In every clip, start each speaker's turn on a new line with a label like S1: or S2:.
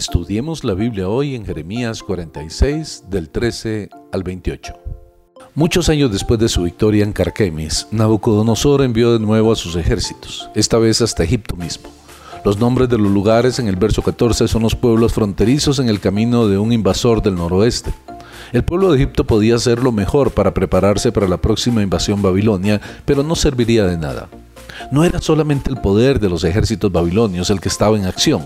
S1: Estudiemos la Biblia hoy en Jeremías 46 del 13 al 28. Muchos años después de su victoria en Carquemis, Nabucodonosor envió de nuevo a sus ejércitos, esta vez hasta Egipto mismo. Los nombres de los lugares en el verso 14 son los pueblos fronterizos en el camino de un invasor del noroeste. El pueblo de Egipto podía hacerlo mejor para prepararse para la próxima invasión babilonia, pero no serviría de nada. No era solamente el poder de los ejércitos babilonios el que estaba en acción.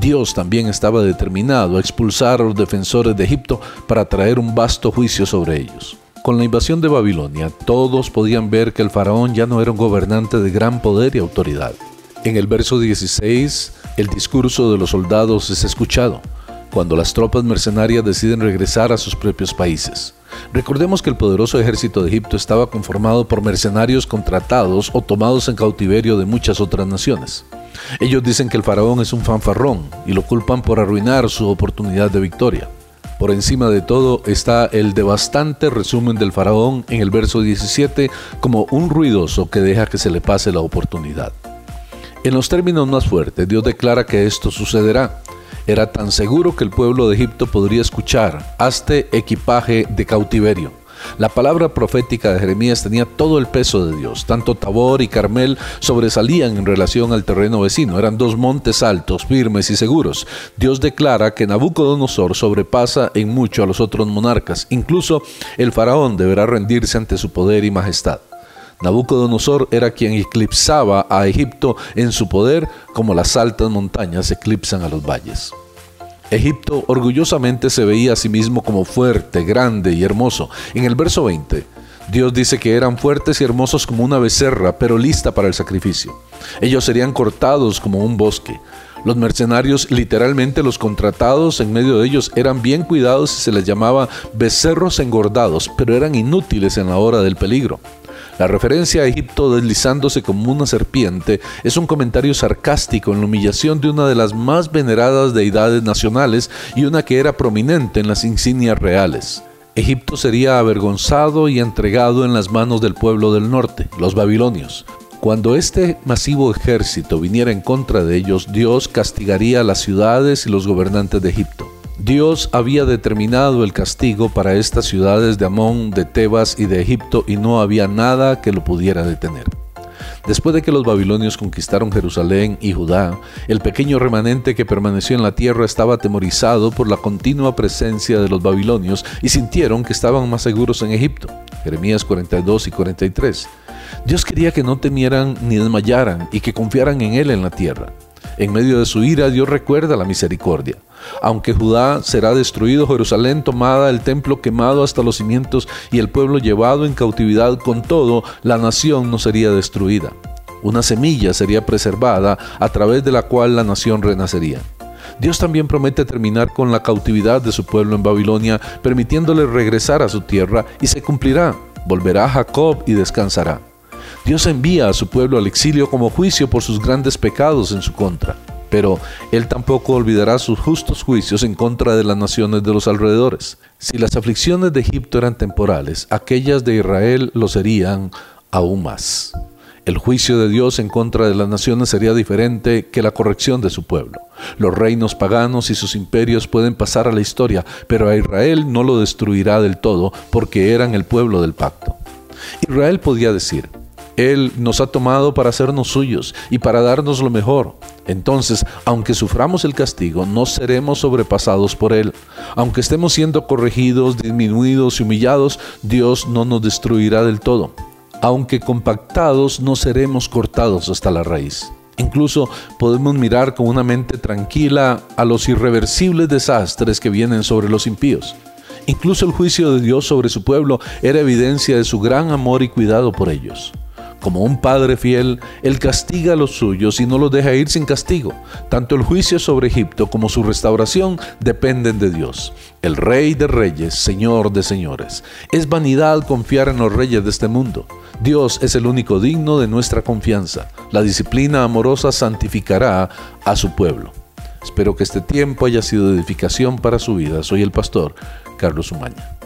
S1: Dios también estaba determinado a expulsar a los defensores de Egipto para traer un vasto juicio sobre ellos. Con la invasión de Babilonia, todos podían ver que el faraón ya no era un gobernante de gran poder y autoridad. En el verso 16, el discurso de los soldados es escuchado cuando las tropas mercenarias deciden regresar a sus propios países. Recordemos que el poderoso ejército de Egipto estaba conformado por mercenarios contratados o tomados en cautiverio de muchas otras naciones. Ellos dicen que el faraón es un fanfarrón y lo culpan por arruinar su oportunidad de victoria. Por encima de todo está el devastante resumen del faraón en el verso 17 como un ruidoso que deja que se le pase la oportunidad. En los términos más fuertes, Dios declara que esto sucederá era tan seguro que el pueblo de Egipto podría escuchar, hazte equipaje de cautiverio. La palabra profética de Jeremías tenía todo el peso de Dios. Tanto Tabor y Carmel sobresalían en relación al terreno vecino. Eran dos montes altos, firmes y seguros. Dios declara que Nabucodonosor sobrepasa en mucho a los otros monarcas. Incluso el faraón deberá rendirse ante su poder y majestad. Nabucodonosor era quien eclipsaba a Egipto en su poder como las altas montañas eclipsan a los valles. Egipto orgullosamente se veía a sí mismo como fuerte, grande y hermoso. En el verso 20, Dios dice que eran fuertes y hermosos como una becerra, pero lista para el sacrificio. Ellos serían cortados como un bosque. Los mercenarios, literalmente los contratados en medio de ellos, eran bien cuidados y se les llamaba becerros engordados, pero eran inútiles en la hora del peligro. La referencia a Egipto deslizándose como una serpiente es un comentario sarcástico en la humillación de una de las más veneradas deidades nacionales y una que era prominente en las insignias reales. Egipto sería avergonzado y entregado en las manos del pueblo del norte, los babilonios. Cuando este masivo ejército viniera en contra de ellos, Dios castigaría a las ciudades y los gobernantes de Egipto. Dios había determinado el castigo para estas ciudades de Amón, de Tebas y de Egipto y no había nada que lo pudiera detener. Después de que los babilonios conquistaron Jerusalén y Judá, el pequeño remanente que permaneció en la tierra estaba atemorizado por la continua presencia de los babilonios y sintieron que estaban más seguros en Egipto. Jeremías 42 y 43. Dios quería que no temieran ni desmayaran y que confiaran en Él en la tierra. En medio de su ira, Dios recuerda la misericordia. Aunque Judá será destruido, Jerusalén tomada, el templo quemado hasta los cimientos y el pueblo llevado en cautividad, con todo, la nación no sería destruida. Una semilla sería preservada a través de la cual la nación renacería. Dios también promete terminar con la cautividad de su pueblo en Babilonia, permitiéndole regresar a su tierra, y se cumplirá. Volverá Jacob y descansará. Dios envía a su pueblo al exilio como juicio por sus grandes pecados en su contra, pero Él tampoco olvidará sus justos juicios en contra de las naciones de los alrededores. Si las aflicciones de Egipto eran temporales, aquellas de Israel lo serían aún más. El juicio de Dios en contra de las naciones sería diferente que la corrección de su pueblo. Los reinos paganos y sus imperios pueden pasar a la historia, pero a Israel no lo destruirá del todo porque eran el pueblo del pacto. Israel podía decir, él nos ha tomado para hacernos suyos y para darnos lo mejor. Entonces, aunque suframos el castigo, no seremos sobrepasados por Él. Aunque estemos siendo corregidos, disminuidos y humillados, Dios no nos destruirá del todo. Aunque compactados, no seremos cortados hasta la raíz. Incluso podemos mirar con una mente tranquila a los irreversibles desastres que vienen sobre los impíos. Incluso el juicio de Dios sobre su pueblo era evidencia de su gran amor y cuidado por ellos. Como un padre fiel, Él castiga a los suyos y no los deja ir sin castigo. Tanto el juicio sobre Egipto como su restauración dependen de Dios, el Rey de Reyes, Señor de Señores. Es vanidad confiar en los reyes de este mundo. Dios es el único digno de nuestra confianza. La disciplina amorosa santificará a su pueblo. Espero que este tiempo haya sido edificación para su vida. Soy el pastor Carlos Umaña.